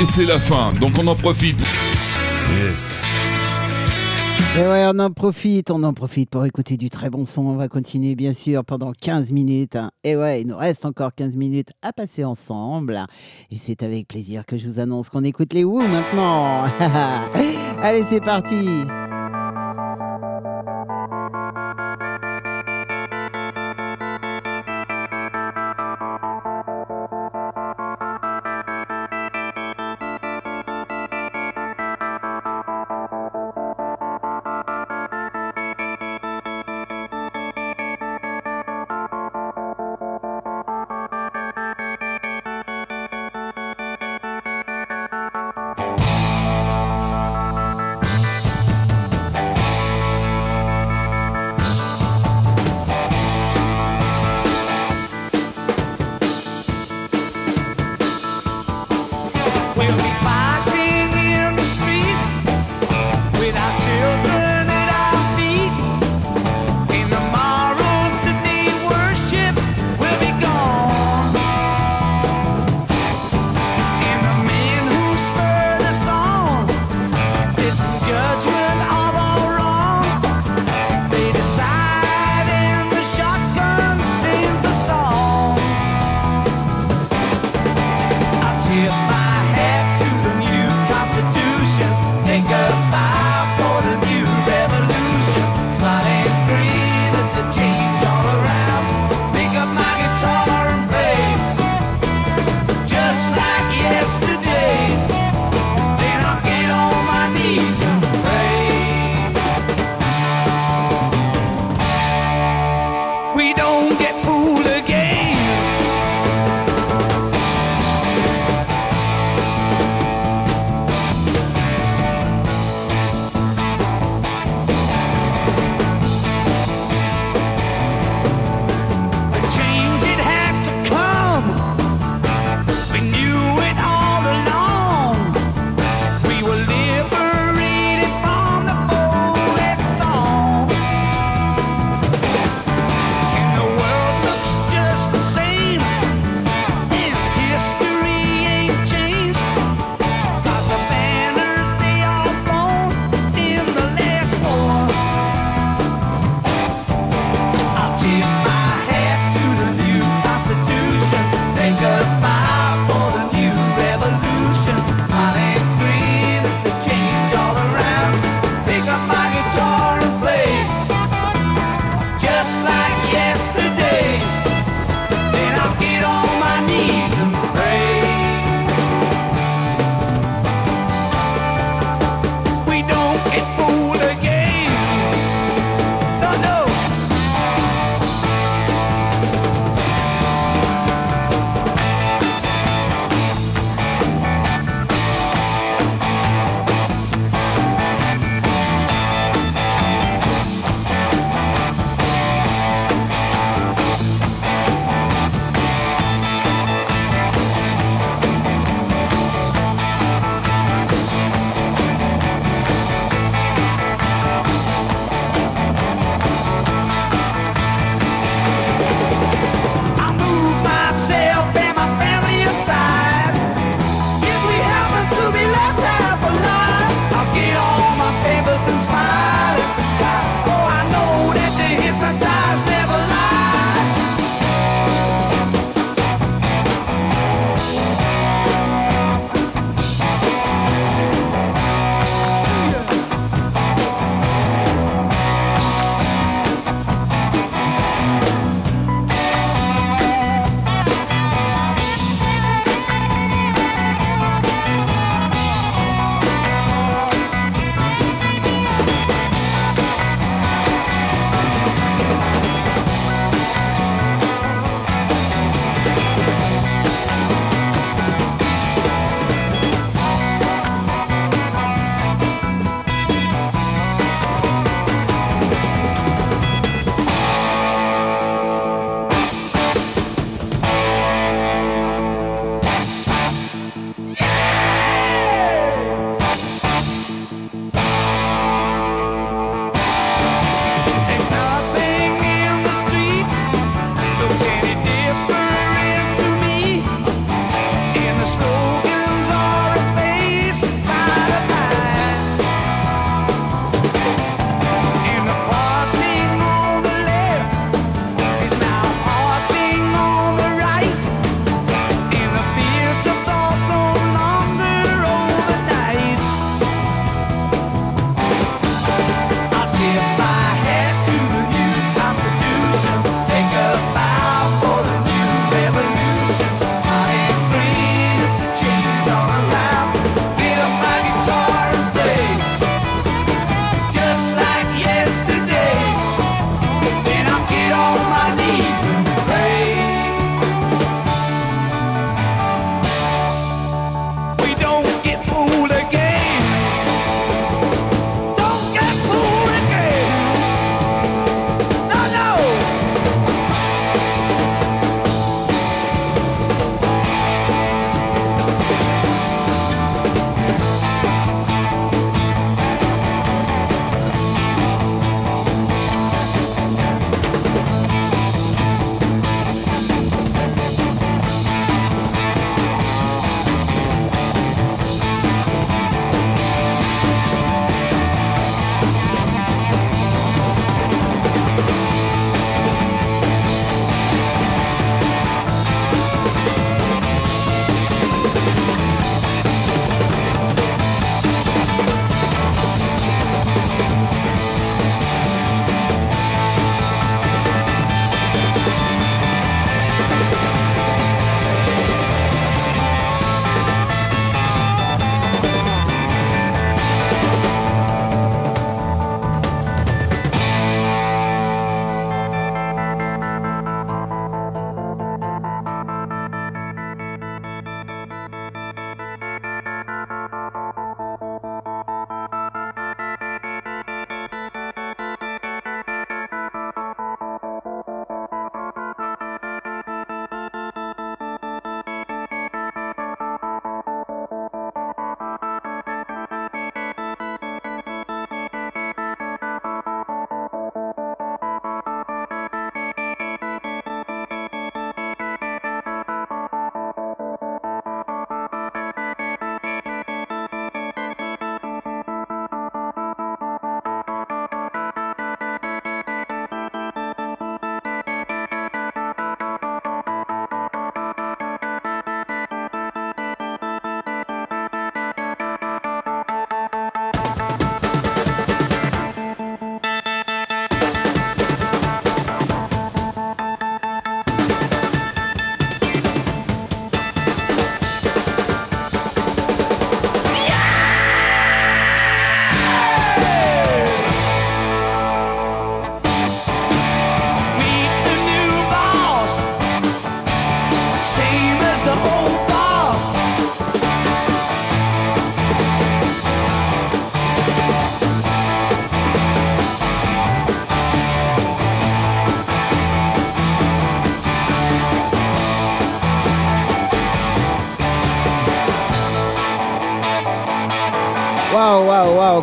Et c'est la fin. Donc on en profite. Yes. Et ouais, on en profite, on en profite pour écouter du très bon son. On va continuer, bien sûr, pendant 15 minutes. hein. Et ouais, il nous reste encore 15 minutes à passer ensemble. Et c'est avec plaisir que je vous annonce qu'on écoute les Who maintenant. Allez, c'est parti.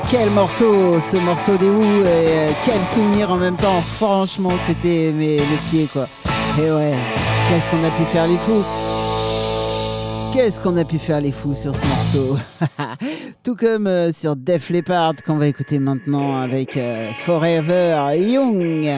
Quel morceau Ce morceau des Who et euh, quel souvenir en même temps. Franchement, c'était mes le pied quoi. Et ouais, qu'est-ce qu'on a pu faire les fous? Qu'est-ce qu'on a pu faire les fous sur ce morceau? Tout comme euh, sur Def Leppard qu'on va écouter maintenant avec euh, Forever Young.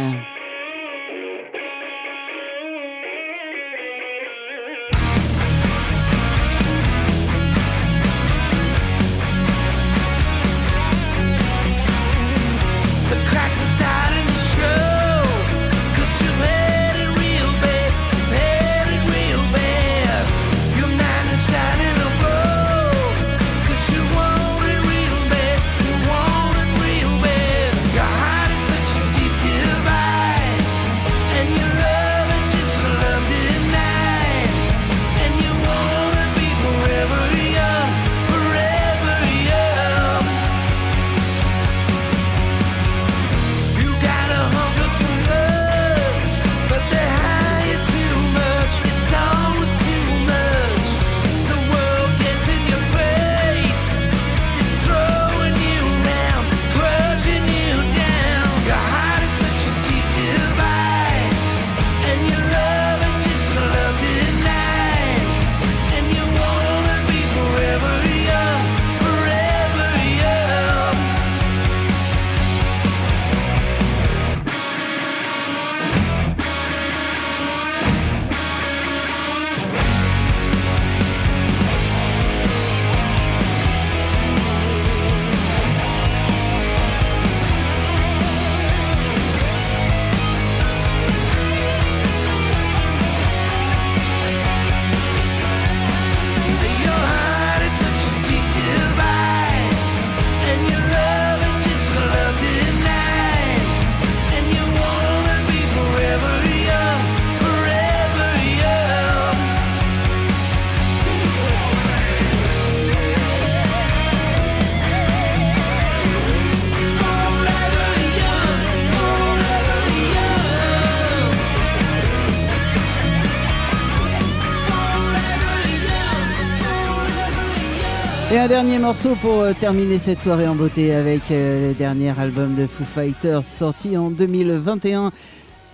Dernier morceau pour euh, terminer cette soirée en beauté avec euh, le dernier album de Foo Fighters sorti en 2021,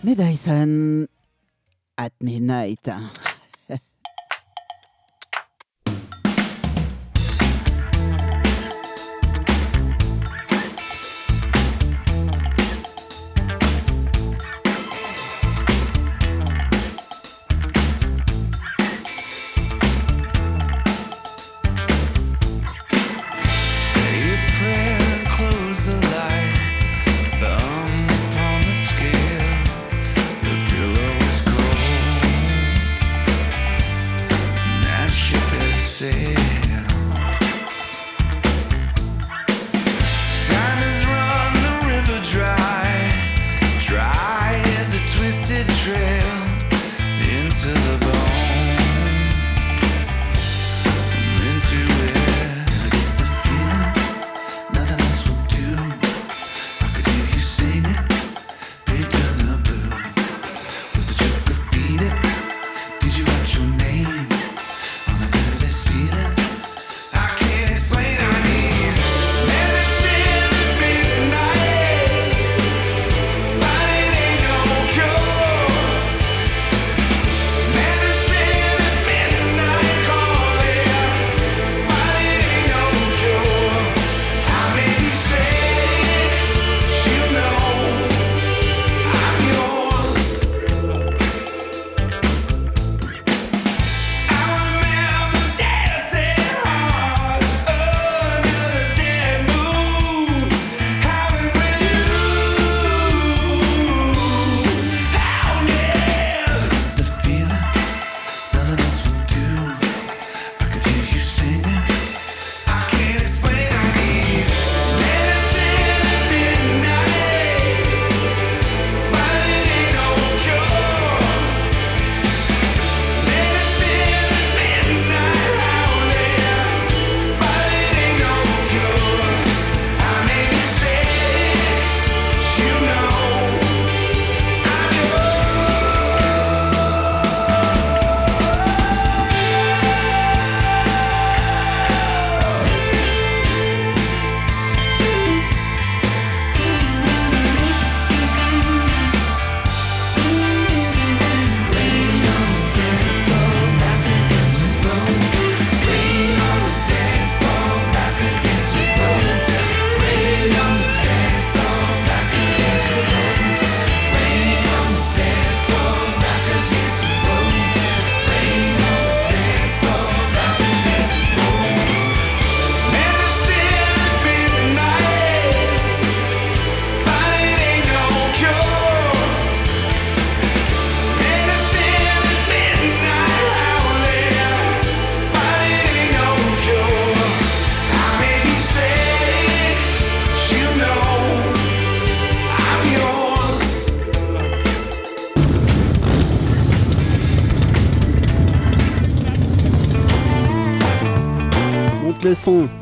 Medicine at Midnight.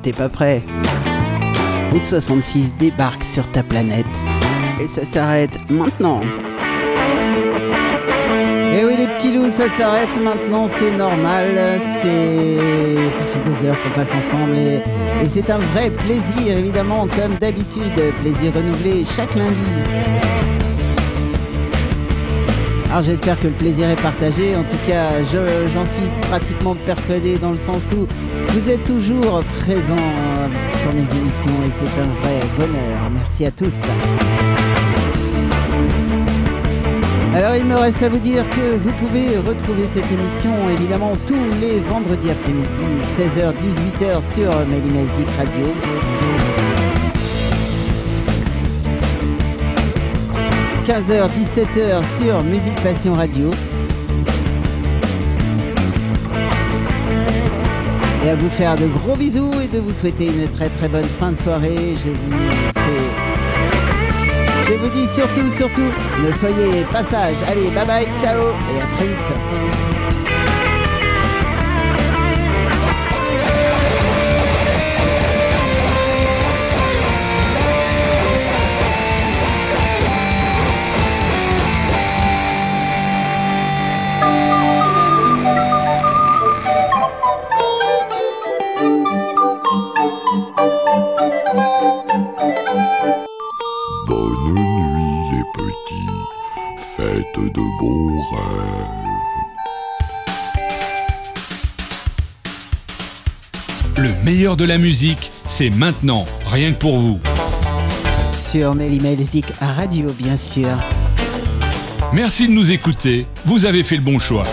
T'es pas prêt Route 66 débarque sur ta planète. Et ça s'arrête maintenant. Et oui les petits loups, ça s'arrête maintenant, c'est normal, c'est... Ça fait deux heures qu'on passe ensemble et c'est un vrai plaisir évidemment comme d'habitude, plaisir renouvelé chaque lundi. Alors j'espère que le plaisir est partagé, en tout cas je- j'en suis pratiquement persuadé dans le sens où vous êtes toujours présents sur mes émissions et c'est un vrai bonheur. Merci à tous. Alors il me reste à vous dire que vous pouvez retrouver cette émission évidemment tous les vendredis après-midi, 16h-18h sur Mélimazic Radio. 15h, 17h sur Musique Passion Radio. Et à vous faire de gros bisous et de vous souhaiter une très très bonne fin de soirée. Je vous fais je vous dis surtout, surtout, ne soyez pas sages. Allez, bye bye, ciao et à très vite. Meilleur de la musique, c'est maintenant, rien que pour vous. Sur Mélimelzik Radio, bien sûr. Merci de nous écouter, vous avez fait le bon choix.